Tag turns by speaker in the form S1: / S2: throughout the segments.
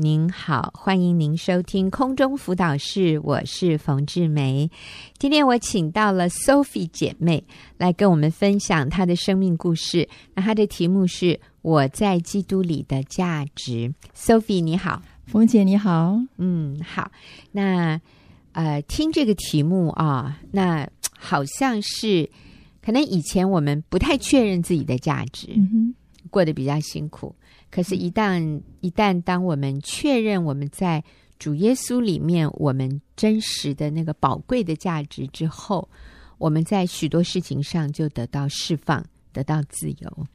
S1: 您好，欢迎您收听空中辅导室，我是冯志梅。今天我请到了 Sophie 姐妹来跟我们分享她的生命故事。那她的题目是“我在基督里的价值”。Sophie 你好，
S2: 冯姐你好，
S1: 嗯，好。那呃，听这个题目啊，那好像是可能以前我们不太确认自己的价值，嗯，过得比较辛苦。可是，一旦一旦当我们确认我们在主耶稣里面我们真实的那个宝贵的价值之后，我们在许多事情上就得到释放，得到自由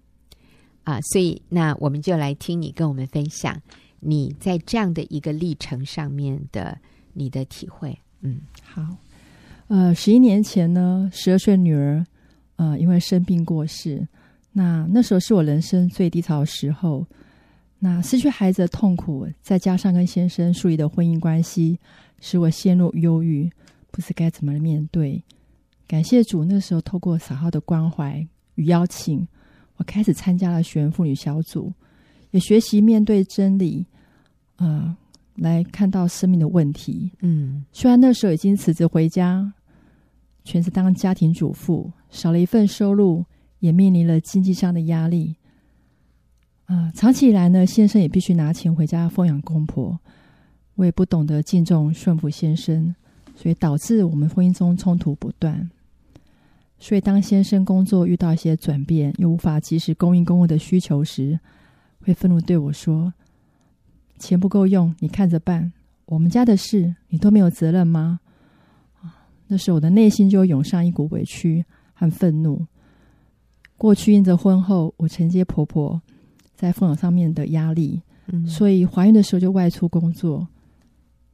S1: 啊！所以，那我们就来听你跟我们分享你在这样的一个历程上面的你的体会。嗯，
S2: 好。呃，十一年前呢，十二岁女儿呃因为生病过世，那那时候是我人生最低潮的时候。那失去孩子的痛苦，再加上跟先生疏离的婚姻关系，使我陷入忧郁，不知该怎么面对。感谢主，那时候透过撒号的关怀与邀请，我开始参加了学员妇女小组，也学习面对真理，呃，来看到生命的问题。嗯，虽然那时候已经辞职回家，全职当家庭主妇，少了一份收入，也面临了经济上的压力。啊、呃，长期以来呢，先生也必须拿钱回家奉养公婆，我也不懂得敬重顺服先生，所以导致我们婚姻中冲突不断。所以当先生工作遇到一些转变，又无法及时供应公公的需求时，会愤怒对我说：“钱不够用，你看着办。我们家的事，你都没有责任吗？”啊，那时我的内心就涌上一股委屈和愤怒。过去因着婚后我承接婆婆。在奉养上面的压力，嗯，所以怀孕的时候就外出工作，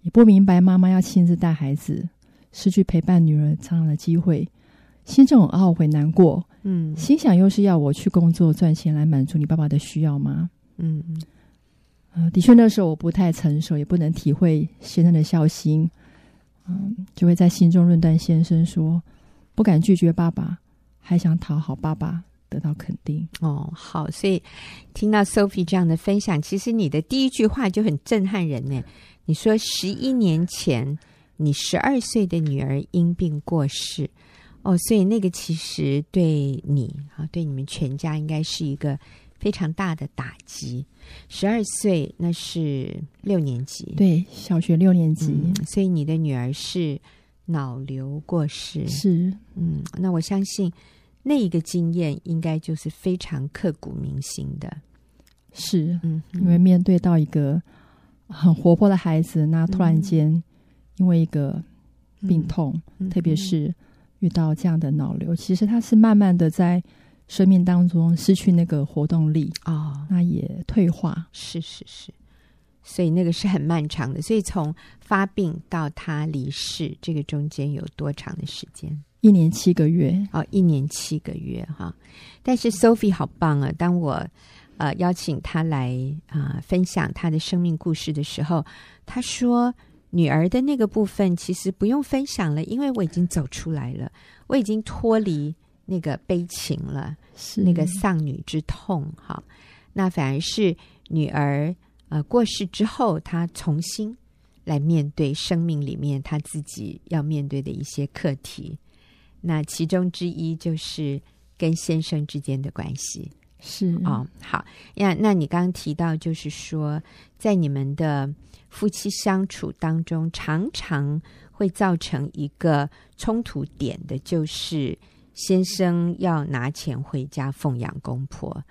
S2: 也不明白妈妈要亲自带孩子，失去陪伴女儿成长的机会，心中很懊悔难过，嗯，心想又是要我去工作赚钱来满足你爸爸的需要吗？嗯嗯，呃，的确那时候我不太成熟，也不能体会先生的孝心，嗯，就会在心中论断先生说，不敢拒绝爸爸，还想讨好爸爸。得到肯定
S1: 哦，好，所以听到 Sophie 这样的分享，其实你的第一句话就很震撼人呢。你说十一年前你十二岁的女儿因病过世，哦，所以那个其实对你啊，对你们全家应该是一个非常大的打击。十二岁那是六年级，
S2: 对，小学六年级，
S1: 嗯，所以你的女儿是脑瘤过世，
S2: 是，
S1: 嗯，那我相信。那一个经验应该就是非常刻骨铭心的，
S2: 是，嗯，因为面对到一个很活泼的孩子，那突然间因为一个病痛，嗯、特别是遇到这样的脑瘤，其实他是慢慢的在生命当中失去那个活动力啊，哦、那也退化，
S1: 是是是，所以那个是很漫长的，所以从发病到他离世，这个中间有多长的时间？
S2: 一年七个月
S1: 哦，一年七个月哈。但是 Sophie 好棒啊！当我呃邀请她来啊、呃、分享她的生命故事的时候，她说女儿的那个部分其实不用分享了，因为我已经走出来了，我已经脱离那个悲情了，是那个丧女之痛哈。那反而是女儿呃过世之后，她重新来面对生命里面她自己要面对的一些课题。那其中之一就是跟先生之间的关系，
S2: 是
S1: 哦，好呀。那你刚刚提到，就是说，在你们的夫妻相处当中，常常会造成一个冲突点的，就是先生要拿钱回家奉养公婆。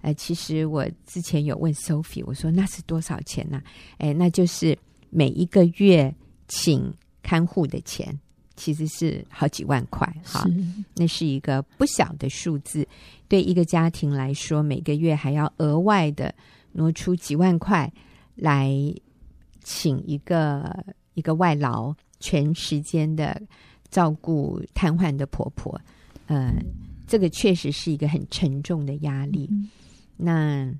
S1: 呃，其实我之前有问 Sophie，我说那是多少钱呢？哎，那就是每一个月请看护的钱。其实是好几万块，哈，那是一个不小的数字。对一个家庭来说，每个月还要额外的挪出几万块来请一个一个外劳，全时间的照顾瘫痪的婆婆。呃，这个确实是一个很沉重的压力。嗯那，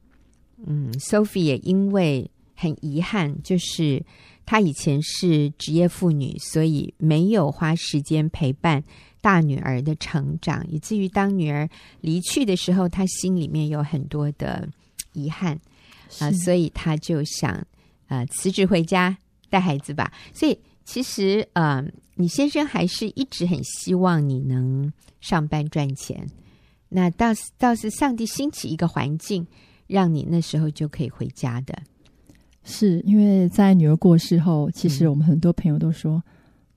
S1: 嗯，Sophie 也因为很遗憾，就是。她以前是职业妇女，所以没有花时间陪伴大女儿的成长，以至于当女儿离去的时候，她心里面有很多的遗憾啊、呃，所以她就想呃辞职回家带孩子吧。所以其实呃，你先生还是一直很希望你能上班赚钱。那倒是倒是上帝兴起一个环境，让你那时候就可以回家的。
S2: 是因为在女儿过世后，其实我们很多朋友都说，嗯、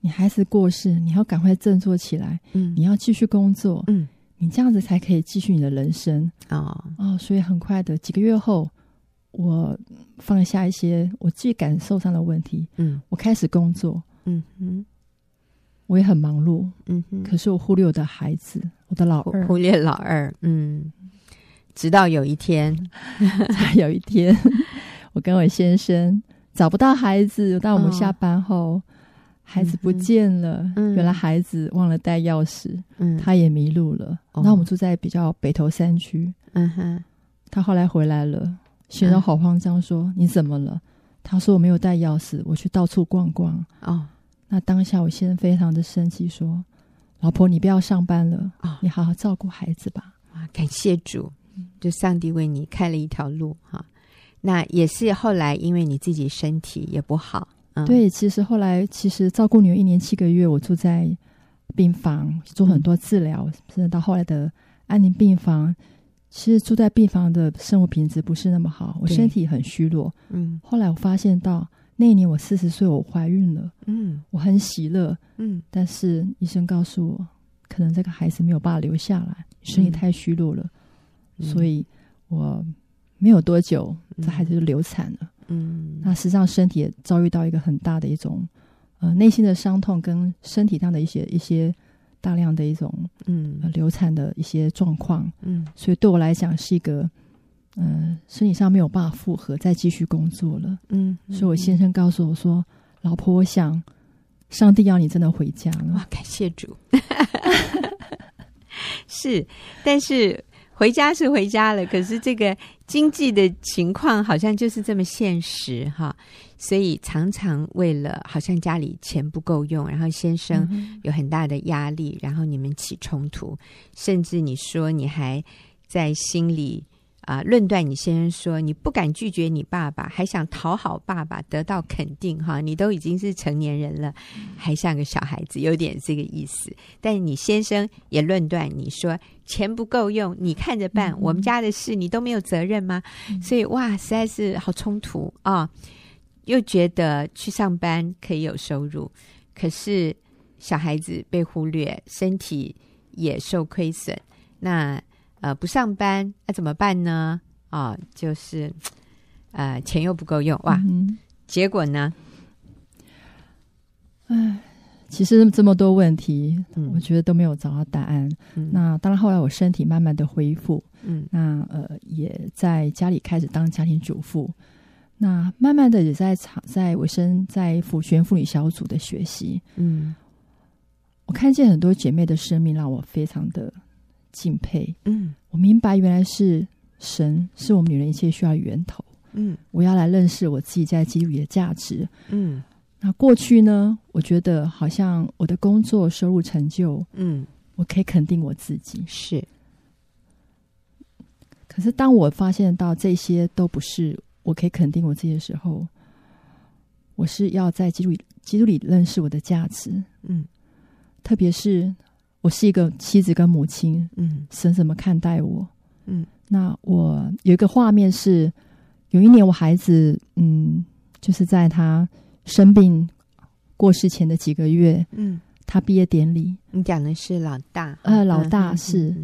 S2: 你孩子过世，你要赶快振作起来，嗯，你要继续工作，嗯，你这样子才可以继续你的人生。哦。哦，所以很快的几个月后，我放下一些我自己感受上的问题，嗯，我开始工作，嗯嗯，我也很忙碌，嗯哼，可是我忽略我的孩子，我的老二，
S1: 忽略老二，嗯，直到有一天，
S2: 有一天。我跟我先生找不到孩子，到我们下班后，哦、孩子不见了。嗯、原来孩子忘了带钥匙，嗯、他也迷路了。那、哦、我们住在比较北投山区。嗯哼，他后来回来了，先生好慌张，说：“嗯、你怎么了？”他说：“我没有带钥匙，我去到处逛逛。”哦，那当下我先生非常的生气，说：“老婆，你不要上班了，哦、你好好照顾孩子吧。”
S1: 啊，感谢主，就上帝为你开了一条路哈。那也是后来，因为你自己身体也不好，嗯，
S2: 对。其实后来，其实照顾女儿一年七个月，我住在病房做很多治疗，嗯、甚至到后来的安宁病房。其实住在病房的生活品质不是那么好，我身体很虚弱。嗯，后来我发现到那一年我四十岁，我怀孕了。嗯，我很喜乐。嗯，但是医生告诉我，可能这个孩子没有办法留下来，身体太虚弱了，嗯、所以我。没有多久，这孩子就流产了。嗯，那实际上身体也遭遇到一个很大的一种，呃，内心的伤痛跟身体上的一些一些大量的一种，嗯、呃，流产的一些状况。嗯，所以对我来讲是一个，嗯、呃，身体上没有办法负荷再继续工作了。嗯，所以我先生告诉我说：“老婆，我想上帝要你真的回家了。”
S1: 哇，感谢主。是，但是。回家是回家了，可是这个经济的情况好像就是这么现实哈，所以常常为了好像家里钱不够用，然后先生有很大的压力，然后你们起冲突，甚至你说你还在心里。啊，论断你先生说你不敢拒绝你爸爸，还想讨好爸爸得到肯定哈，你都已经是成年人了，还像个小孩子，有点这个意思。但你先生也论断你说钱不够用，你看着办，嗯、我们家的事你都没有责任吗？嗯、所以哇，实在是好冲突啊！又觉得去上班可以有收入，可是小孩子被忽略，身体也受亏损，那。呃，不上班那、啊、怎么办呢？啊、哦，就是 呃，钱又不够用哇！嗯、结果呢？
S2: 唉，其实这么多问题，嗯、我觉得都没有找到答案。嗯、那当然，后来我身体慢慢的恢复，嗯，那呃，也在家里开始当家庭主妇。那慢慢的也在场在卫生在辅全妇女小组的学习。嗯，我看见很多姐妹的生命，让我非常的。敬佩，嗯，我明白原来是神是我们女人一切需要源头，嗯，我要来认识我自己在基督里的价值，嗯，那过去呢，我觉得好像我的工作收入成就，嗯，我可以肯定我自己，
S1: 是，
S2: 可是当我发现到这些都不是我可以肯定我自己的时候，我是要在基督里基督里认识我的价值，嗯，特别是。我是一个妻子跟母亲，嗯，神怎么看待我？嗯，那我有一个画面是，有一年我孩子，嗯，就是在他生病过世前的几个月，嗯，他毕业典礼，
S1: 你讲的是老大，
S2: 呃，老大是，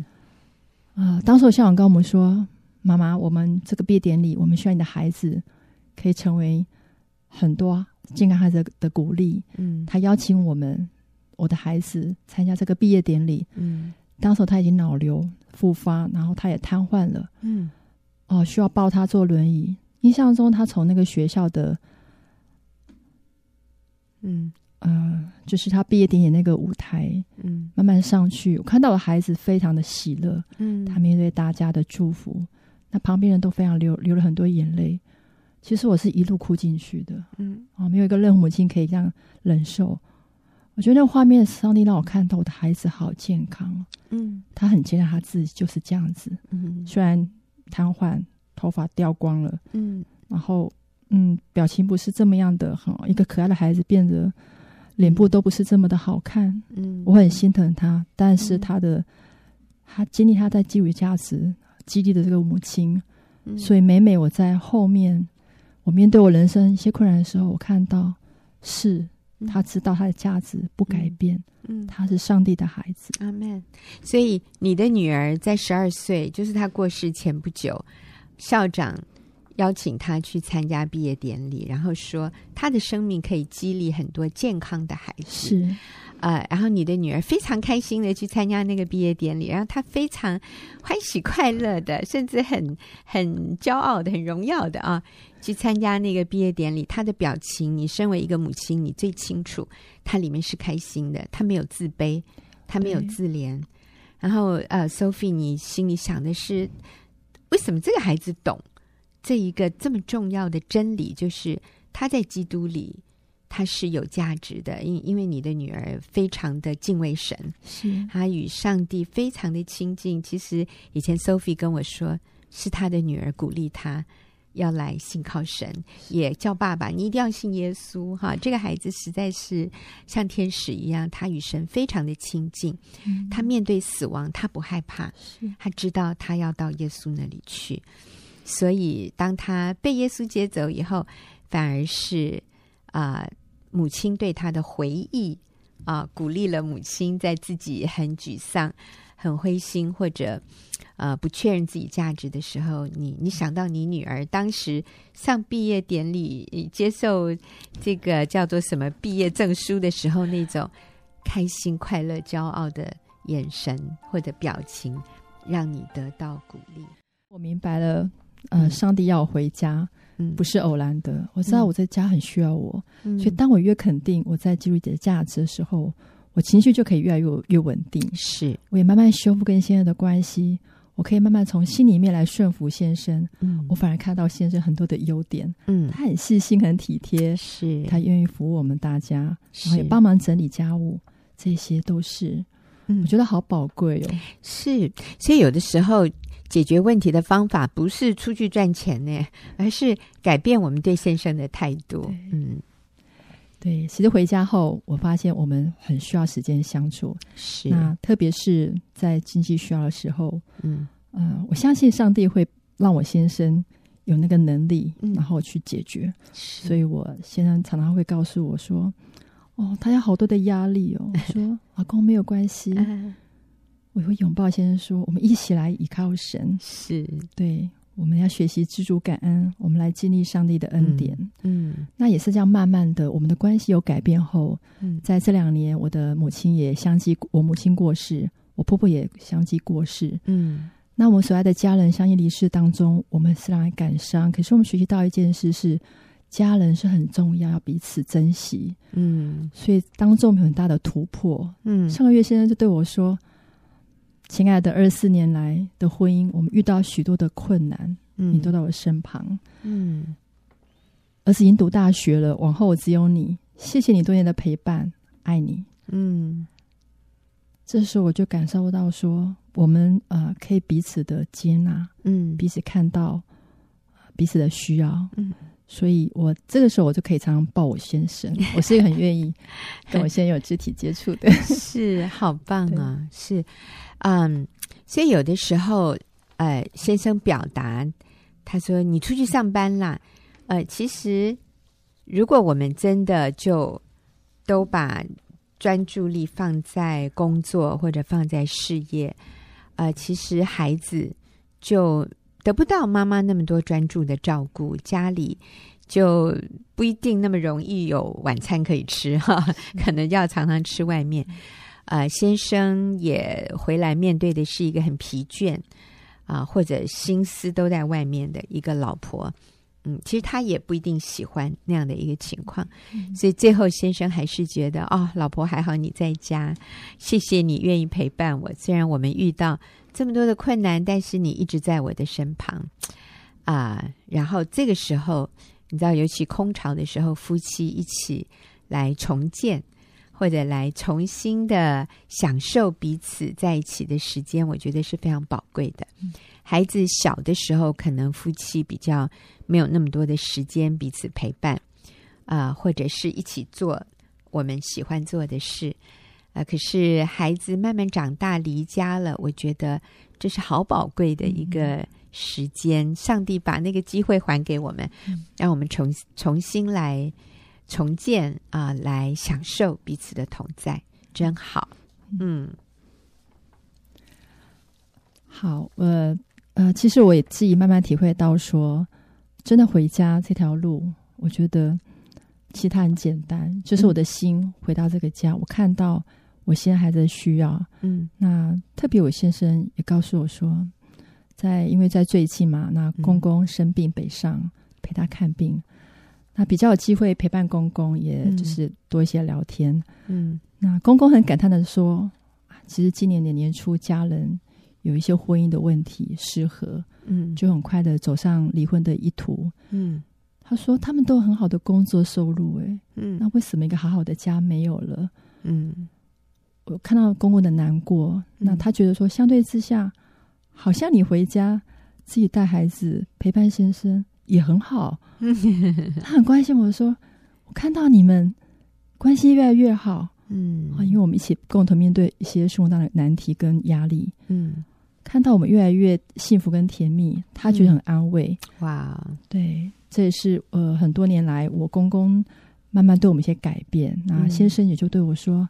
S2: 啊，当时我校长跟我们说，妈妈，我们这个毕业典礼，我们需要你的孩子可以成为很多健康孩子的鼓励，嗯，他邀请我们。我的孩子参加这个毕业典礼，嗯，当时他已经脑瘤复发，然后他也瘫痪了，嗯，哦，需要抱他坐轮椅。印象中，他从那个学校的，嗯。呃，就是他毕业典礼那个舞台，嗯，慢慢上去，我看到我孩子非常的喜乐，嗯，他面对大家的祝福，那旁边人都非常流流了很多眼泪。其实我是一路哭进去的，嗯，哦，没有一个任何母亲可以这样忍受。我觉得那个画面，上帝让我看到我的孩子好健康。嗯，他很接纳他自己就是这样子。嗯，虽然瘫痪，头发掉光了。嗯，然后，嗯，表情不是这么样的好，一个可爱的孩子变得脸部都不是这么的好看。嗯，我很心疼他，但是他的、嗯、他经历他在基于价值激励的这个母亲，嗯、所以每每我在后面，我面对我人生一些困难的时候，我看到是。他知道他的价值不改变，嗯，他是上帝的孩子，
S1: 阿门。所以你的女儿在十二岁，就是她过世前不久，校长邀请她去参加毕业典礼，然后说她的生命可以激励很多健康的孩子。
S2: 是。
S1: 呃，然后你的女儿非常开心的去参加那个毕业典礼，然后她非常欢喜快乐的，甚至很很骄傲的、很荣耀的啊，去参加那个毕业典礼。她的表情，你身为一个母亲，你最清楚，她里面是开心的，她没有自卑，她没有自怜。然后呃，Sophie，你心里想的是，为什么这个孩子懂这一个这么重要的真理，就是他在基督里。她是有价值的，因因为你的女儿非常的敬畏神，
S2: 是
S1: 她与上帝非常的亲近。其实以前 Sophie 跟我说，是她的女儿鼓励她要来信靠神，也叫爸爸，你一定要信耶稣哈。这个孩子实在是像天使一样，他与神非常的亲近。嗯、他面对死亡，他不害怕，他知道他要到耶稣那里去。所以当他被耶稣接走以后，反而是啊。呃母亲对他的回忆啊，鼓励了母亲在自己很沮丧、很灰心或者呃不确认自己价值的时候，你你想到你女儿当时上毕业典礼、接受这个叫做什么毕业证书的时候，那种开心、快乐、骄傲的眼神或者表情，让你得到鼓励。
S2: 我明白了，呃，上帝要我回家。嗯，不是偶然的。我知道我在家很需要我，嗯、所以当我越肯定我在基督姐的价值的时候，我情绪就可以越来越越稳定。
S1: 是，
S2: 我也慢慢修复跟先生的关系。我可以慢慢从心里面来顺服先生。嗯，我反而看到先生很多的优点。嗯，他很细心，很体贴。
S1: 是，他
S2: 愿意服务我们大家，然后也帮忙整理家务，这些都是，嗯，我觉得好宝贵哦。
S1: 是，所以有的时候。解决问题的方法不是出去赚钱呢，而是改变我们对先生的态度。嗯，
S2: 对。其实回家后，我发现我们很需要时间相处。
S1: 是，
S2: 那特别是在经济需要的时候，嗯呃，我相信上帝会让我先生有那个能力，嗯、然后去解决。
S1: 是
S2: 所以我先生常常会告诉我说：“哦，他有好多的压力哦。”我说：“老公没有关系。啊 ”我会拥抱先生说：“我们一起来依靠神，
S1: 是
S2: 对，我们要学习知足感恩，我们来经历上帝的恩典。
S1: 嗯，嗯
S2: 那也是这样，慢慢的，我们的关系有改变后，嗯，在这两年，我的母亲也相继，我母亲过世，我婆婆也相继过世。
S1: 嗯，
S2: 那我们所爱的家人相继离世当中，我们虽然感伤，可是我们学习到一件事是，家人是很重要，要彼此珍惜。
S1: 嗯，
S2: 所以当中有很大的突破。
S1: 嗯，
S2: 上个月先生就对我说。亲爱的，二十四年来的婚姻，我们遇到许多的困难，嗯，你都在我身旁，
S1: 嗯。
S2: 儿子已经读大学了，往后我只有你，谢谢你多年的陪伴，爱你，
S1: 嗯。
S2: 这时候我就感受到说，我们呃可以彼此的接纳，
S1: 嗯，
S2: 彼此看到彼此的需要，
S1: 嗯。
S2: 所以我这个时候我就可以常常抱我先生，我是一个很愿意 跟我先生有肢体接触的，
S1: 是好棒啊，是。嗯，所以有的时候，呃，先生表达，他说：“你出去上班啦。”呃，其实如果我们真的就都把专注力放在工作或者放在事业，呃，其实孩子就得不到妈妈那么多专注的照顾，家里就不一定那么容易有晚餐可以吃哈，可能要常常吃外面。呃，先生也回来，面对的是一个很疲倦啊、呃，或者心思都在外面的一个老婆。嗯，其实他也不一定喜欢那样的一个情况，嗯、所以最后先生还是觉得，哦，老婆还好你在家，谢谢你愿意陪伴我。虽然我们遇到这么多的困难，但是你一直在我的身旁啊、呃。然后这个时候，你知道，尤其空巢的时候，夫妻一起来重建。或者来重新的享受彼此在一起的时间，我觉得是非常宝贵的。嗯、孩子小的时候，可能夫妻比较没有那么多的时间彼此陪伴，啊、呃，或者是一起做我们喜欢做的事，啊、呃，可是孩子慢慢长大离家了，我觉得这是好宝贵的一个时间。嗯、上帝把那个机会还给我们，嗯、让我们重重新来。重建啊、呃，来享受彼此的同在，真好。嗯，
S2: 好。呃呃，其实我也自己慢慢体会到说，说真的回家这条路，我觉得其实它很简单，就是我的心回到这个家，嗯、我看到我现在孩子的需要。嗯，那特别我先生也告诉我说，在因为在最近嘛，那公公生病北上、嗯、陪他看病。那比较有机会陪伴公公，也就是多一些聊天。嗯，那公公很感叹的说：“其实今年的年初，家人有一些婚姻的问题失和，嗯，就很快的走上离婚的一途。嗯，他说他们都有很好的工作收入，哎，嗯，那为什么一个好好的家没有了？嗯，我看到公公的难过，那他觉得说，相对之下，好像你回家自己带孩子陪伴先生。”也很好，他很关心我说：“我看到你们关系越来越好，嗯啊，因为我们一起共同面对一些生活当中的难题跟压力，嗯，看到我们越来越幸福跟甜蜜，他觉得很安慰。嗯、哇，对，这也是呃很多年来我公公慢慢对我们一些改变。那先生也就对我说。”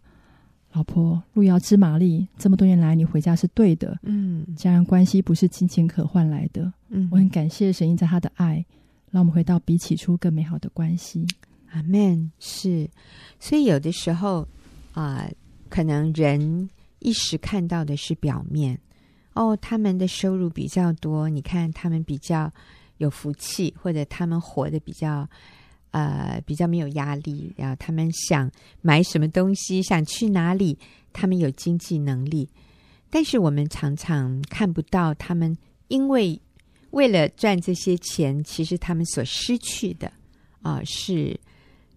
S2: 老婆，路遥知马力，这么多年来你回家是对的。嗯，家人关系不是金钱可换来的。嗯，我很感谢神印在他的爱，让我们回到比起初更美好的关系。
S1: 阿门。是，所以有的时候啊、呃，可能人一时看到的是表面。哦，他们的收入比较多，你看他们比较有福气，或者他们活得比较。呃，比较没有压力，然后他们想买什么东西，想去哪里，他们有经济能力。但是我们常常看不到他们，因为为了赚这些钱，其实他们所失去的啊、呃，是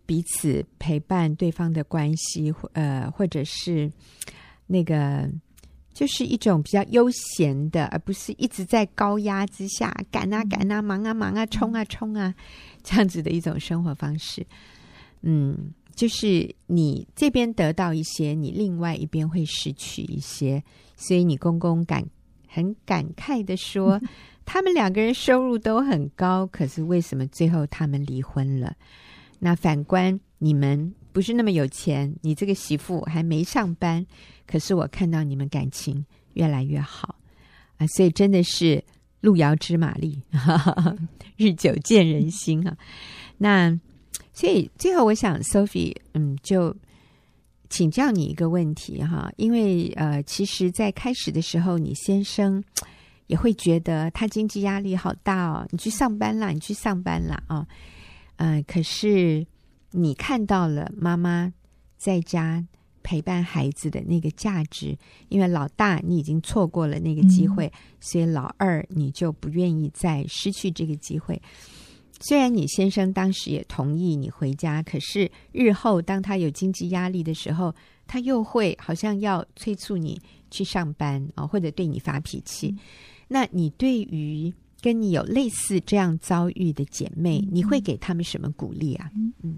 S1: 彼此陪伴对方的关系，呃，或者是那个。就是一种比较悠闲的，而不是一直在高压之下赶啊赶啊、忙啊忙啊、冲啊冲啊这样子的一种生活方式。嗯，就是你这边得到一些，你另外一边会失去一些，所以你公公感很感慨的说，他们两个人收入都很高，可是为什么最后他们离婚了？那反观你们不是那么有钱，你这个媳妇还没上班。可是我看到你们感情越来越好啊，所以真的是路遥知马力，哈哈，日久见人心啊。那所以最后我想，Sophie，嗯，就请教你一个问题哈，因为呃，其实，在开始的时候，你先生 也会觉得他经济压力好大哦，你去上班啦，你去上班啦啊，嗯、可是你看到了妈妈在家。陪伴孩子的那个价值，因为老大你已经错过了那个机会，嗯、所以老二你就不愿意再失去这个机会。虽然你先生当时也同意你回家，可是日后当他有经济压力的时候，他又会好像要催促你去上班啊、哦，或者对你发脾气。嗯、那你对于跟你有类似这样遭遇的姐妹，嗯、你会给他们什么鼓励啊？
S2: 嗯，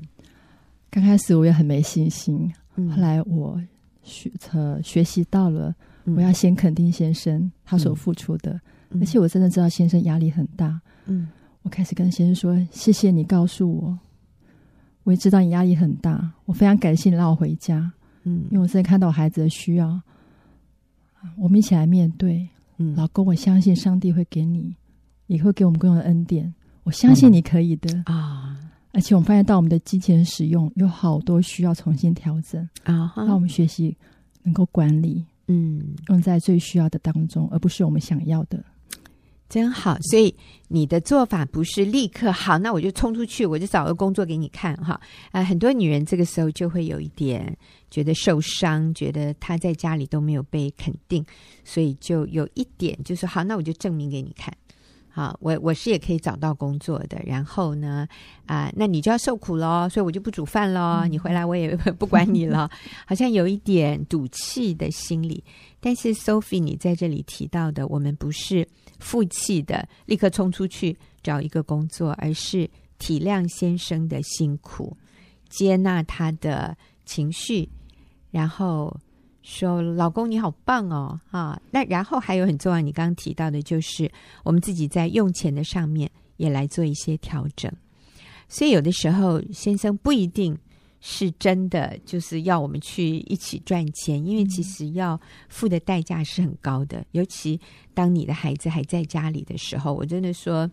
S2: 刚开始我也很没信心。后来我学呃学习到了，我要先肯定先生他所付出的，嗯、而且我真的知道先生压力很大。嗯，我开始跟先生说：“谢谢你告诉我，我也知道你压力很大，我非常感谢你让我回家。嗯，因为我真的看到我孩子的需要，我们一起来面对。嗯，老公，我相信上帝会给你，也会给我们共用的恩典，我相信你可以的啊。”而且我们发现到我们的金钱使用有好多需要重新调整啊，让我们学习能够管理，嗯，用在最需要的当中，而不是我们想要的。
S1: 真好，所以你的做法不是立刻好，那我就冲出去，我就找个工作给你看哈。啊、呃，很多女人这个时候就会有一点觉得受伤，觉得她在家里都没有被肯定，所以就有一点就是好，那我就证明给你看好，我我是也可以找到工作的。然后呢，啊、呃，那你就要受苦喽，所以我就不煮饭喽。你回来我也 不管你了，好像有一点赌气的心理。但是 Sophie，你在这里提到的，我们不是负气的，立刻冲出去找一个工作，而是体谅先生的辛苦，接纳他的情绪，然后。说老公你好棒哦，啊，那然后还有很重要，你刚刚提到的就是我们自己在用钱的上面也来做一些调整。所以有的时候先生不一定是真的就是要我们去一起赚钱，因为其实要付的代价是很高的。尤其当你的孩子还在家里的时候，我真的说，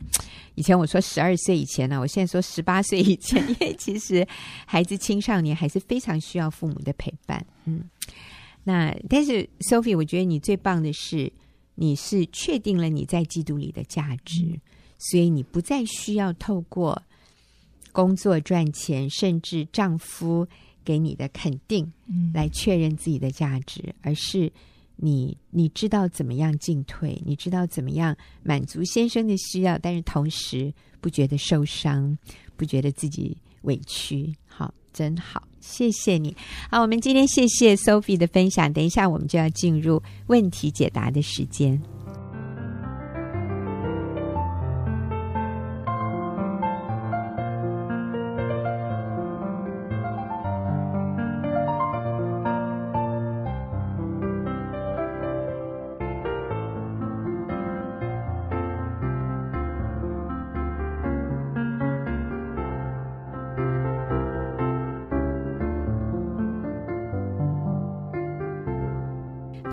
S1: 以前我说十二岁以前呢，我现在说十八岁以前，因为其实孩子青少年还是非常需要父母的陪伴，嗯。那但是 Sophie，我觉得你最棒的是，你是确定了你在基督里的价值，嗯、所以你不再需要透过工作赚钱，甚至丈夫给你的肯定来确认自己的价值，嗯、而是你你知道怎么样进退，你知道怎么样满足先生的需要，但是同时不觉得受伤，不觉得自己委屈。好。真好，谢谢你。好，我们今天谢谢 Sophie 的分享。等一下，我们就要进入问题解答的时间。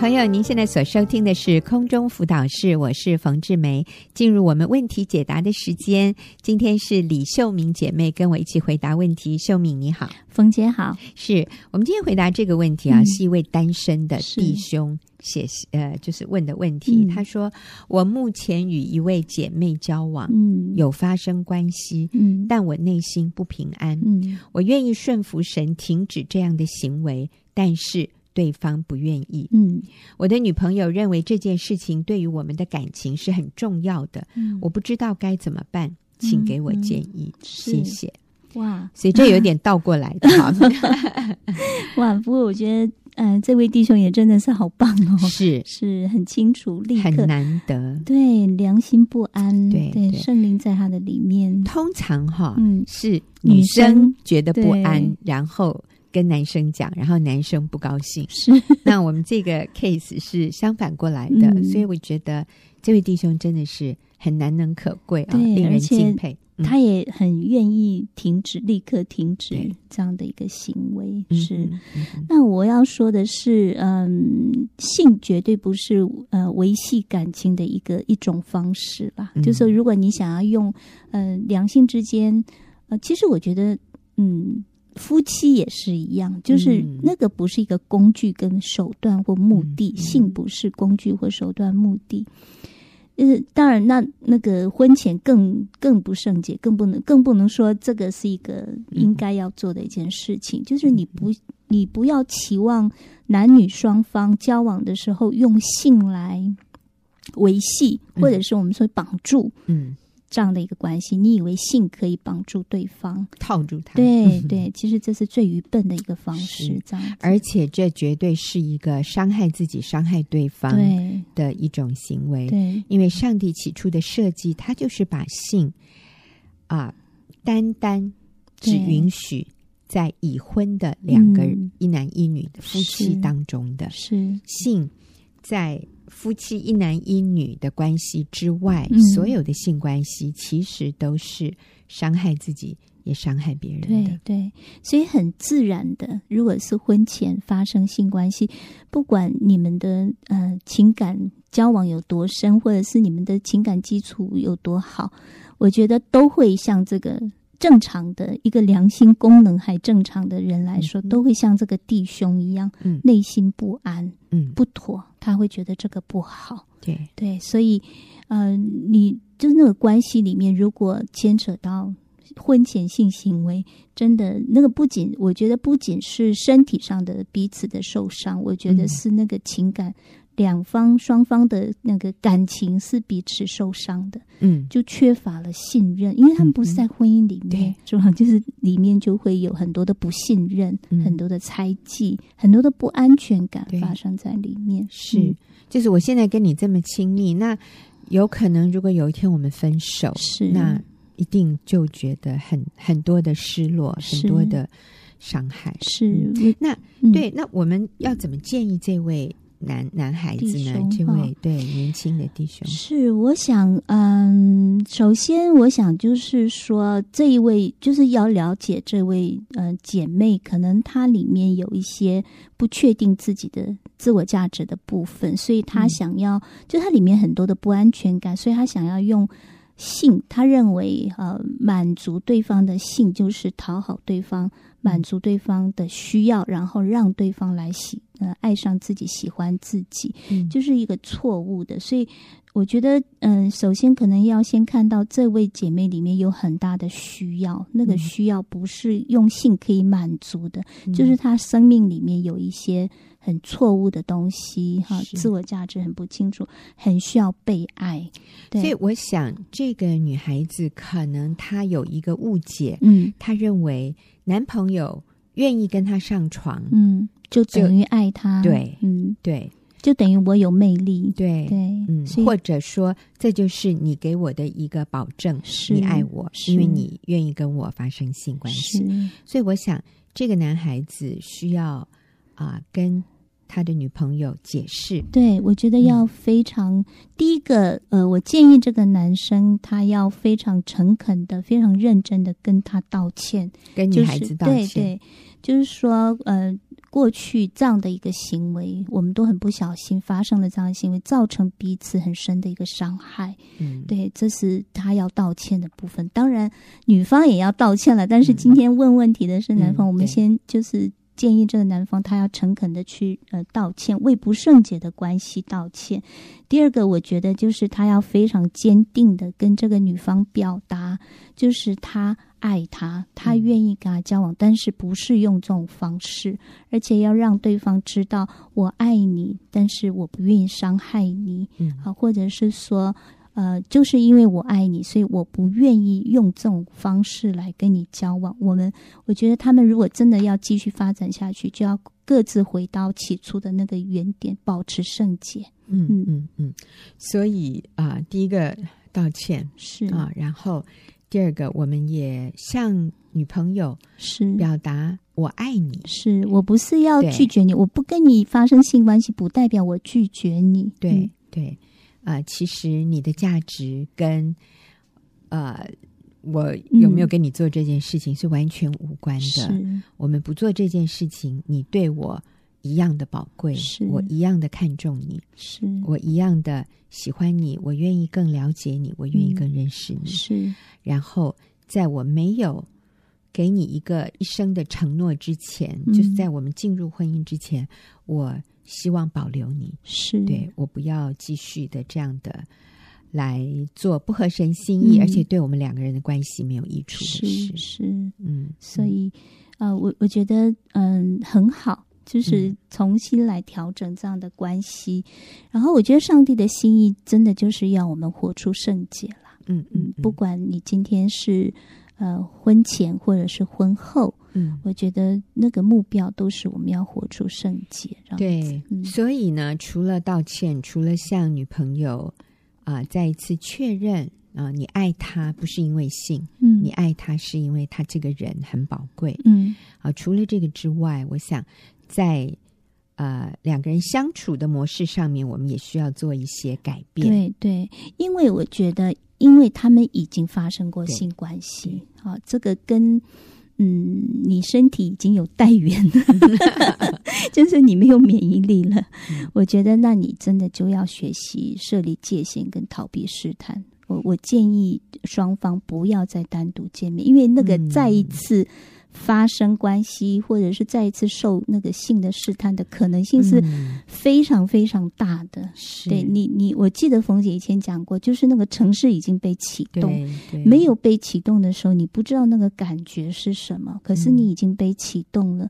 S1: 朋友，您现在所收听的是空中辅导室，我是冯志梅。进入我们问题解答的时间，今天是李秀敏姐妹跟我一起回答问题。秀敏你好，
S3: 冯姐好。
S1: 是我们今天回答这个问题啊，嗯、是一位单身的弟兄写呃，就是问的问题。嗯、他说：“我目前与一位姐妹交往，嗯，有发生关系，嗯，但我内心不平安，嗯，我愿意顺服神，停止这样的行为，但是。”对方不愿意。嗯，我的女朋友认为这件事情对于我们的感情是很重要的。嗯，我不知道该怎么办，请给我建议，谢谢。哇，所以这有点倒过来的哈。
S3: 哇，不过我觉得，嗯、呃，这位弟兄也真的是好棒哦，
S1: 是
S3: 是很清楚，立刻
S1: 很难得，
S3: 对，良心不安，
S1: 对对，
S3: 对圣灵在他的里面。
S1: 通常哈，嗯，是女生觉得不安，然后。跟男生讲，然后男生不高兴。是，那我们这个 case 是相反过来的，嗯、所以我觉得这位弟兄真的是很难能可贵啊，令人敬佩。
S3: 他也很愿意停止，嗯、立刻停止这样的一个行为。是，嗯嗯、那我要说的是，嗯，性绝对不是呃维系感情的一个一种方式吧？嗯、就是说，如果你想要用呃两性之间，呃，其实我觉得，嗯。夫妻也是一样，就是那个不是一个工具跟手段或目的，嗯、性不是工具或手段目的。呃，当然，那那个婚前更更不圣洁，更不能更不能说这个是一个应该要做的一件事情。嗯、就是你不你不要期望男女双方交往的时候用性来维系，或者是我们说绑住，嗯。嗯这样的一个关系，你以为性可以帮助对方，
S1: 套住他？
S3: 对 对，其实这是最愚笨的一个方式。是这样，
S1: 而且这绝对是一个伤害自己、伤害对方的一种行为。对，因为上帝起初的设计，他就是把性啊，单单只允许在已婚的两个人，一男一女的夫妻当中的，是性在。夫妻一男一女的关系之外，嗯、所有的性关系其实都是伤害自己，也伤害别人的。
S3: 对对，所以很自然的，如果是婚前发生性关系，不管你们的呃情感交往有多深，或者是你们的情感基础有多好，我觉得都会像这个。正常的一个良心功能还正常的人来说，嗯、都会像这个弟兄一样，嗯、内心不安，嗯，不妥，他会觉得这个不好，
S1: 对。
S3: 对，所以，嗯、呃，你就那个关系里面，如果牵扯到婚前性行为，真的那个不仅，我觉得不仅是身体上的彼此的受伤，我觉得是那个情感两方双方的那个感情是彼此受伤的，
S1: 嗯，
S3: 就缺乏了信任，因为他们不是在婚姻里面，
S1: 嗯、
S3: 是吧？就是里面就会有很多的不信任，
S1: 嗯、
S3: 很多的猜忌，很多的不安全感发生在里面。
S1: 是，嗯、就是我现在跟你这么亲密，那有可能如果有一天我们分手，
S3: 是
S1: 那一定就觉得很很多的失落，很多的伤害。
S3: 是，
S1: 嗯、那、嗯、对，那我们要怎么建议这位？男男孩子呢？这位对年轻的弟兄
S3: 是，我想，嗯，首先我想就是说，这一位就是要了解这位呃姐妹，可能她里面有一些不确定自己的自我价值的部分，所以她想要，嗯、就她里面很多的不安全感，所以她想要用性，她认为呃满足对方的性就是讨好对方。满足对方的需要，然后让对方来喜呃爱上自己，喜欢自己，
S1: 嗯，
S3: 就是一个错误的。所以我觉得，嗯、呃，首先可能要先看到这位姐妹里面有很大的需要，那个需要不是用性可以满足的，
S1: 嗯、
S3: 就是她生命里面有一些很错误的东西，哈，自我价值很不清楚，很需要被爱。对，
S1: 所以我想，这个女孩子可能她有一个误解，
S3: 嗯，
S1: 她认为。男朋友愿意跟她上床，
S3: 嗯，就等于爱她，
S1: 对，
S3: 嗯，
S1: 对，
S3: 就等于我有魅力，
S1: 对，
S3: 对，
S1: 嗯，或者说这就是你给我的一个保证，
S3: 是
S1: 你爱我，因为你愿意跟我发生性关系，所以我想这个男孩子需要啊、呃、跟。他的女朋友解释，
S3: 对，我觉得要非常、嗯、第一个，呃，我建议这个男生他要非常诚恳的、非常认真的跟他道歉，
S1: 跟女孩子道歉，
S3: 就是、对对，就是说，呃，过去这样的一个行为，我们都很不小心发生了这样的行为，造成彼此很深的一个伤害。
S1: 嗯，
S3: 对，这是他要道歉的部分。当然，女方也要道歉了，但是今天问问题的是男方，嗯、我们先就是。建议这个男方他要诚恳的去呃道歉，为不圣洁的关系道歉。第二个，我觉得就是他要非常坚定的跟这个女方表达，就是他爱她，他愿意跟她交往，但是不是用这种方式，而且要让对方知道我爱你，但是我不愿意伤害你，
S1: 嗯，
S3: 好，或者是说。呃，就是因为我爱你，所以我不愿意用这种方式来跟你交往。我们，我觉得他们如果真的要继续发展下去，就要各自回到起初的那个原点，保持圣洁。
S1: 嗯嗯嗯嗯。所以啊、呃，第一个道歉
S3: 是
S1: 啊，然后第二个，我们也向女朋友
S3: 是
S1: 表达我爱你，
S3: 是我不是要拒绝你，我不跟你发生性关系，不代表我拒绝你。
S1: 对、
S3: 嗯、
S1: 对。啊、呃，其实你的价值跟呃，我有没有跟你做这件事情是完全无关的。
S3: 嗯、
S1: 我们不做这件事情，你对我一样的宝贵，我一样的看重你，
S3: 是
S1: 我一样的喜欢你，我愿意更了解你，我愿意更认识你。
S3: 嗯、是，
S1: 然后在我没有给你一个一生的承诺之前，
S3: 嗯、
S1: 就是在我们进入婚姻之前，我。希望保留你，
S3: 是
S1: 对，我不要继续的这样的来做不合神心意，
S3: 嗯、
S1: 而且对我们两个人的关系没有益处的事。
S3: 是是，
S1: 嗯，
S3: 所以呃，我我觉得嗯很好，就是重新来调整这样的关系。嗯、然后我觉得上帝的心意真的就是要我们活出圣洁了。
S1: 嗯嗯，
S3: 不管你今天是呃婚前或者是婚后。
S1: 嗯，
S3: 我觉得那个目标都是我们要活出圣洁。
S1: 对，
S3: 嗯、
S1: 所以呢，除了道歉，除了向女朋友啊、呃、再一次确认啊、呃，你爱她不是因为性，
S3: 嗯，
S1: 你爱她是因为她这个人很宝贵，
S3: 嗯
S1: 啊。除了这个之外，我想在呃两个人相处的模式上面，我们也需要做一些改变。
S3: 对对，因为我觉得，因为他们已经发生过性关系，啊，这个跟。嗯，你身体已经有带源了，就是你没有免疫力了。
S1: 嗯、
S3: 我觉得，那你真的就要学习设立界限跟逃避试探。我我建议双方不要再单独见面，因为那个再一次。嗯发生关系，或者是再一次受那个性的试探的可能性是非常非常大的。
S1: 嗯、
S3: 对你，你我记得冯姐以前讲过，就是那个城市已经被启动，
S1: 没
S3: 有被启动的时候，你不知道那个感觉是什么。可是你已经被启动了，嗯、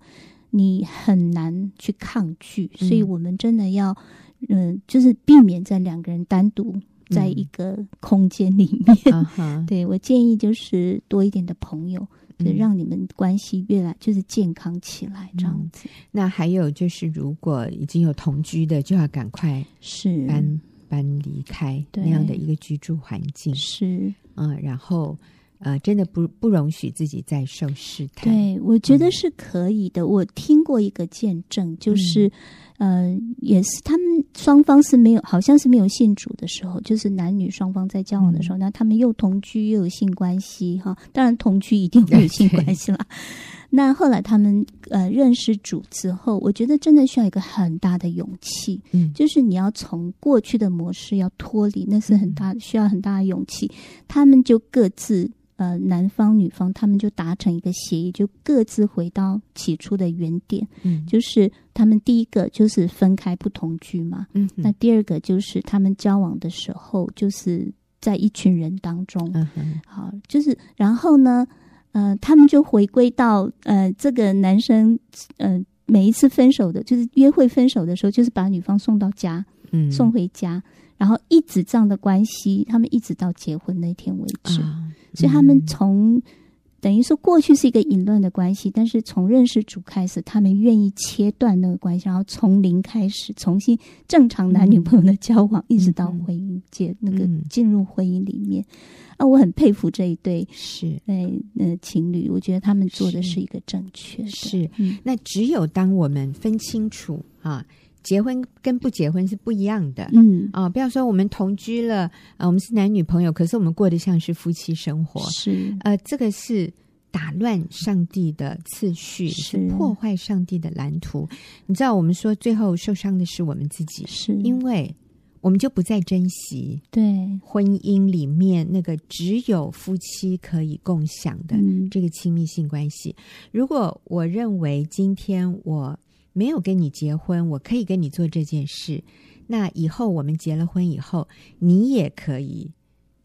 S3: 你很难去抗拒。所以我们真的要嗯，就是避免在两个人单独在一个空间里面。
S1: 嗯 uh-huh.
S3: 对，我建议就是多一点的朋友，就让你们关系越来就是健康起来这样子。
S1: 嗯、那还有就是，如果已经有同居的，就要赶快
S3: 是
S1: 搬搬离开那样的一个居住环境。
S3: 是，
S1: 嗯，然后。呃，真的不不容许自己再受试探。
S3: 对，我觉得是可以的。嗯、我听过一个见证，就是，嗯、呃，也是他们双方是没有，好像是没有信主的时候，就是男女双方在交往的时候，嗯、那他们又同居又有性关系，哈，当然同居一定会有性关系啦。那后来他们呃认识主之后，我觉得真的需要一个很大的勇气，嗯，就是你要从过去的模式要脱离，那是很大、嗯、需要很大的勇气。他们就各自。呃，男方女方他们就达成一个协议，就各自回到起初的原点。嗯，就是他们第一个就是分开不同居嘛。嗯，那第二个就是他们交往的时候，就是在一群人当中。嗯哼，好，就是然后呢，呃，他们就回归到呃，这个男生，呃，每一次分手的，就是约会分手的时候，就是把女方送到家，嗯，送回家，然后一直这样的关系，他们一直到结婚那天为止。啊所以他们从、嗯、等于说过去是一个淫乱的关系，但是从认识主开始，他们愿意切断那个关系，然后从零开始重新正常男女朋友的交往，嗯、一直到婚姻结、嗯、那个进入婚姻里面。啊，我很佩服这一对是对呃情侣，我觉得他们做的是一个正确的。
S1: 是，嗯、那只有当我们分清楚啊。结婚跟不结婚是不一样的，嗯。啊，不要说我们同居了啊，我们是男女朋友，可是我们过得像是夫妻生活，
S3: 是。
S1: 呃，这个是打乱上帝的次序，是，是破坏上帝的蓝图。你知道，我们说最后受伤的是我们自己，
S3: 是。
S1: 因为我们就不再珍惜对。婚姻里面那个只有夫妻可以共享的这个亲密性关系。嗯、如果我认为今天我。没有跟你结婚，我可以跟你做这件事。那以后我们结了婚以后，你也可以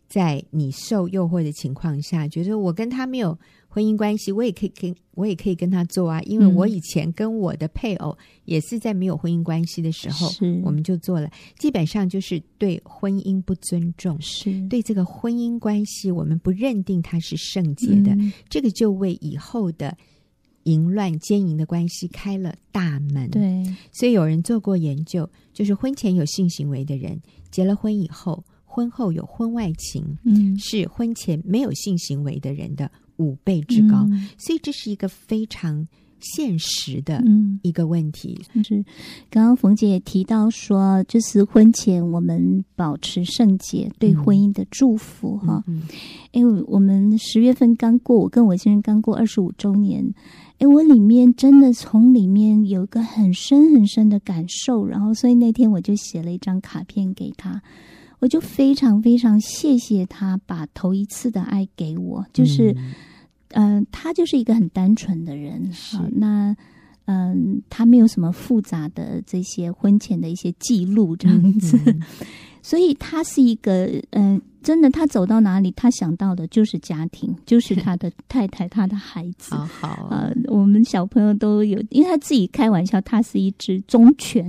S1: 在你受诱惑的情况下，觉得我跟他没有婚姻关系，我也可以跟我也可以跟他做啊。因为我以前跟我的配偶也是在没有婚姻关系的时候，嗯、我们就做了。基本上就是对婚姻不尊重，是对这个婚姻关系我们不认定它是圣洁的，嗯、这个就为以后的。淫乱奸淫的关系开了大门，
S3: 对，
S1: 所以有人做过研究，就是婚前有性行为的人，结了婚以后，婚后有婚外情，嗯，是婚前没有性行为的人的五倍之高，嗯，所以这是一个非常现实的一个问题。
S3: 嗯，就是。刚刚冯姐也提到说，就是婚前我们保持圣洁，对婚姻的祝福哈。因为我们十月份刚过，我跟我先生刚过二十五周年。哎，我里面真的从里面有一个很深很深的感受，然后所以那天我就写了一张卡片给他，我就非常非常谢谢他把头一次的爱给我，就是，嗯、呃，他就是一个很单纯的人，好，那嗯、呃，他没有什么复杂的这些婚前的一些记录这样子，嗯、所以他是一个嗯。呃真的，他走到哪里，他想到的就是家庭，就是他的太太，他的孩子。
S1: 好好
S3: 啊、呃，我们小朋友都有，因为他自己开玩笑，他是一只忠犬，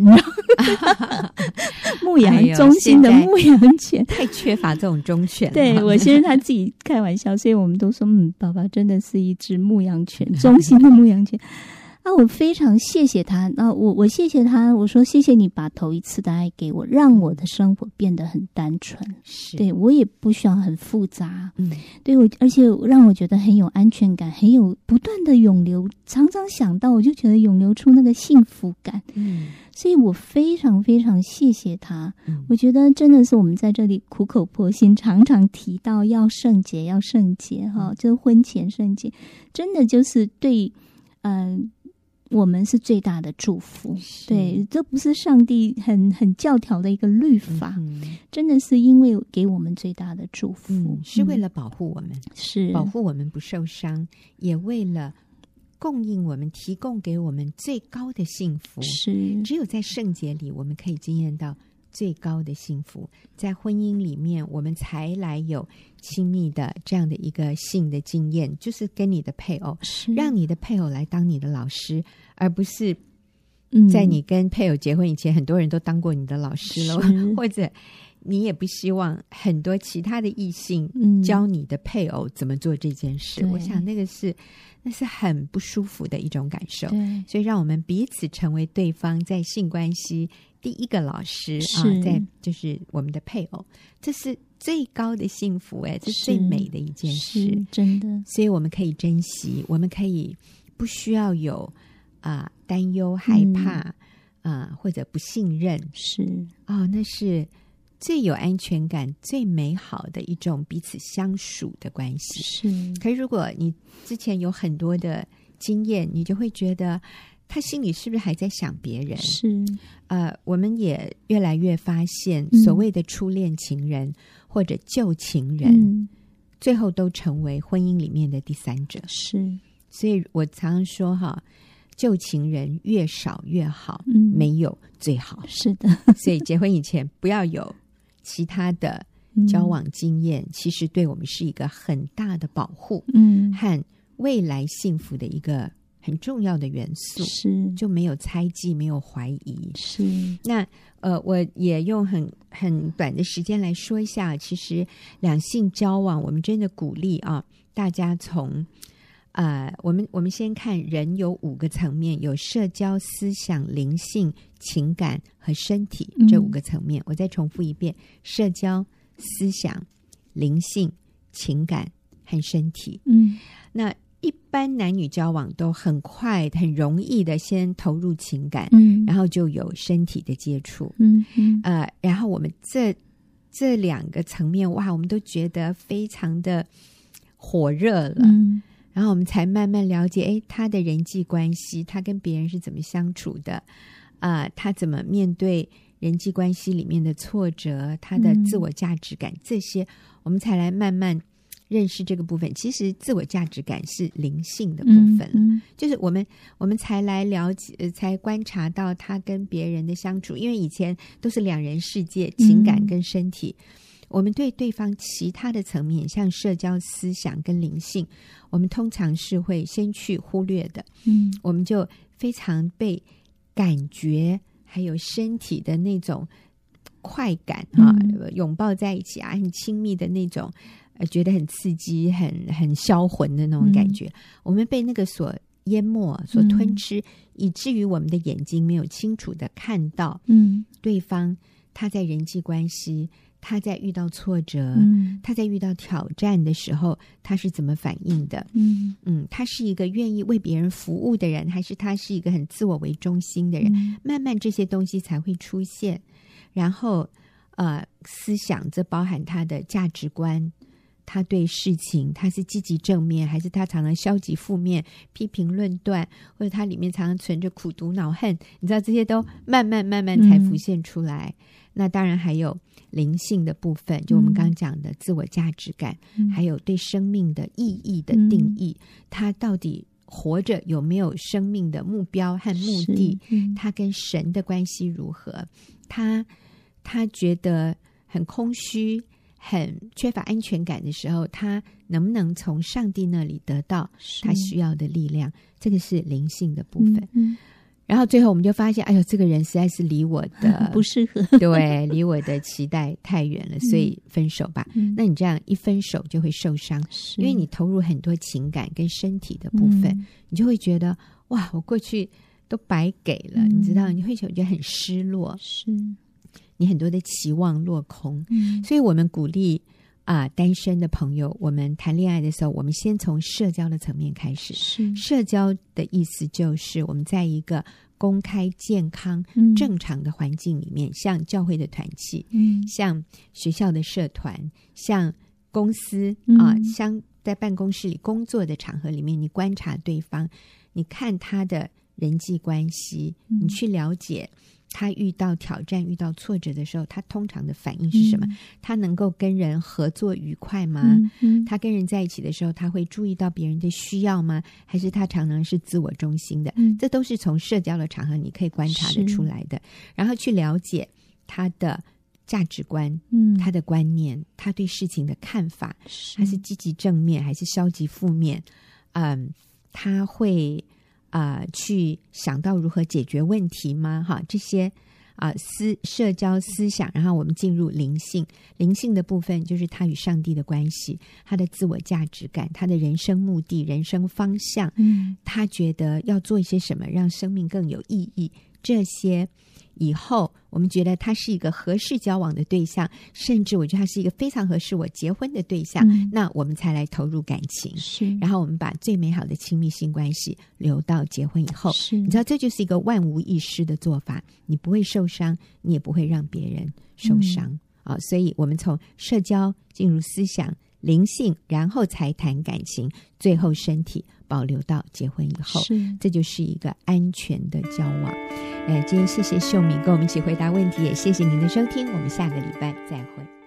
S3: 牧羊中心的牧羊犬，
S1: 太缺乏这种忠犬。
S3: 对，我先生他自己开玩笑，所以我们都说，嗯，爸爸真的是一只牧羊犬，忠心的牧羊犬。啊，我非常谢谢他。那、啊、我我谢谢他，我说谢谢你把头一次的爱给我，让我的生活变得很单纯。是对我也不需要很复杂。嗯，对我，而且让我觉得很有安全感，很有不断的涌流。常常想到，我就觉得涌流出那个幸福感。嗯，所以我非常非常谢谢他。嗯、我觉得真的是我们在这里苦口婆心，常常提到要圣洁，要圣洁哈，就是婚前圣洁，真的就是对，嗯、呃。我们是最大的祝福，对，这不是上帝很很教条的一个律法，嗯、真的是因为给我们最大的祝福，
S1: 嗯、是为了保护我们，
S3: 是。
S1: 保护我们不受伤，也为了供应我们，提供给我们最高的幸福。
S3: 是，
S1: 只有在圣洁里，我们可以经验到。最高的幸福，在婚姻里面，我们才来有亲密的这样的一个性的经验，就是跟你的配偶，让你的配偶来当你的老师，而不是在你跟配偶结婚以前，很多人都当过你的老师了，或者你也不希望很多其他的异性教你的配偶怎么做这件事。嗯、我想那个是那是很不舒服的一种感受。所以让我们彼此成为对方在性关系第一个老师啊，在就是我们的配偶，这是最高的幸福哎，这是最美的一件事，
S3: 真的。
S1: 所以我们可以珍惜，我们可以不需要有。啊，担忧、害怕，啊、嗯呃，或者不信任，
S3: 是
S1: 哦，那是最有安全感、最美好的一种彼此相属的关系。
S3: 是，
S1: 可是如果你之前有很多的经验，你就会觉得他心里是不是还在想别人？
S3: 是，
S1: 呃，我们也越来越发现，所谓的初恋情人、嗯、或者旧情人，嗯、最后都成为婚姻里面的第三者。
S3: 是，
S1: 所以我常常说哈。旧情人越少越好，嗯，没有最好。
S3: 是的，
S1: 所以结婚以前不要有其他的交往经验，嗯、其实对我们是一个很大的保护，嗯，和未来幸福的一个很重要的元素。
S3: 是，
S1: 就没有猜忌，没有怀疑。
S3: 是，
S1: 那呃，我也用很很短的时间来说一下，其实两性交往，我们真的鼓励啊，大家从。呃，我们我们先看人有五个层面，有社交、思想、灵性、情感和身体这五个层面。嗯、我再重复一遍：社交、思想、灵性、情感和身体。嗯，那一般男女交往都很快、很容易的先投入情感，嗯，然后就有身体的接触，嗯嗯，呃，然后我们这这两个层面，哇，我们都觉得非常的火热了，嗯。然后我们才慢慢了解，哎，他的人际关系，他跟别人是怎么相处的？啊、呃，他怎么面对人际关系里面的挫折？他的自我价值感，嗯、这些我们才来慢慢认识这个部分。其实自我价值感是灵性的部分，嗯嗯、就是我们我们才来了解，呃，才观察到他跟别人的相处，因为以前都是两人世界，情感跟身体。嗯我们对对方其他的层面，像社交、思想跟灵性，我们通常是会先去忽略的。嗯，我们就非常被感觉还有身体的那种快感啊，嗯、拥抱在一起啊，很亲密的那种，呃，觉得很刺激、很很销魂的那种感觉。嗯、我们被那个所淹没、所吞吃，嗯、以至于我们的眼睛没有清楚的看到，嗯，对方他在人际关系。他在遇到挫折，嗯、他在遇到挑战的时候，他是怎么反应的？嗯嗯，他是一个愿意为别人服务的人，还是他是一个很自我为中心的人？嗯、慢慢这些东西才会出现。然后，呃，思想则包含他的价值观，他对事情他是积极正面，还是他常常消极负面、批评论断，或者他里面常常存着苦毒恼恨？你知道这些都慢慢慢慢才浮现出来。嗯、那当然还有。灵性的部分，就我们刚刚讲的自我价值感，嗯、还有对生命的意义的定义，嗯、他到底活着有没有生命的目标和目的？嗯、他跟神的关系如何？他他觉得很空虚、很缺乏安全感的时候，他能不能从上帝那里得到他需要的力量？这个是灵性的部分。嗯嗯。然后最后我们就发现，哎呦，这个人实在是离我的
S3: 不适合，
S1: 对，离我的期待太远了，所以分手吧。嗯、那你这样一分手就会受伤，因为你投入很多情感跟身体的部分，嗯、你就会觉得哇，我过去都白给了，嗯、你知道，你会觉得很失落，
S3: 是
S1: 你很多的期望落空。嗯、所以我们鼓励。啊，单身的朋友，我们谈恋爱的时候，我们先从社交的层面开始。是社交的意思就是我们在一个公开、健康、嗯、正常的环境里面，像教会的团契，嗯，像学校的社团，像公司、嗯、啊，像在办公室里工作的场合里面，你观察对方，你看他的人际关系，嗯、你去了解。他遇到挑战、遇到挫折的时候，他通常的反应是什么？嗯、他能够跟人合作愉快吗？嗯嗯、他跟人在一起的时候，他会注意到别人的需要吗？还是他常常是自我中心的？嗯、这都是从社交的场合你可以观察得出来的。然后去了解他的价值观、嗯、他的观念、他对事情的看法，是他是积极正面还是消极负面？嗯，他会。啊、呃，去想到如何解决问题吗？哈，这些。啊，思社交思想，然后我们进入灵性。灵性的部分就是他与上帝的关系，他的自我价值感，他的人生目的、人生方向。嗯，他觉得要做一些什么，让生命更有意义。这些。以后我们觉得他是一个合适交往的对象，甚至我觉得他是一个非常合适我结婚的对象，嗯、那我们才来投入感情。是，然后我们把最美好的亲密性关系留到结婚以后。是，你知道这就是一个万无一失的做法，你不会受伤，你也不会让别人受伤啊、嗯哦！所以我们从社交进入思想。灵性，然后才谈感情，最后身体保留到结婚以后，是这就是一个安全的交往。呃，今天谢谢秀敏跟我们一起回答问题，也谢谢您的收听，我们下个礼拜再会。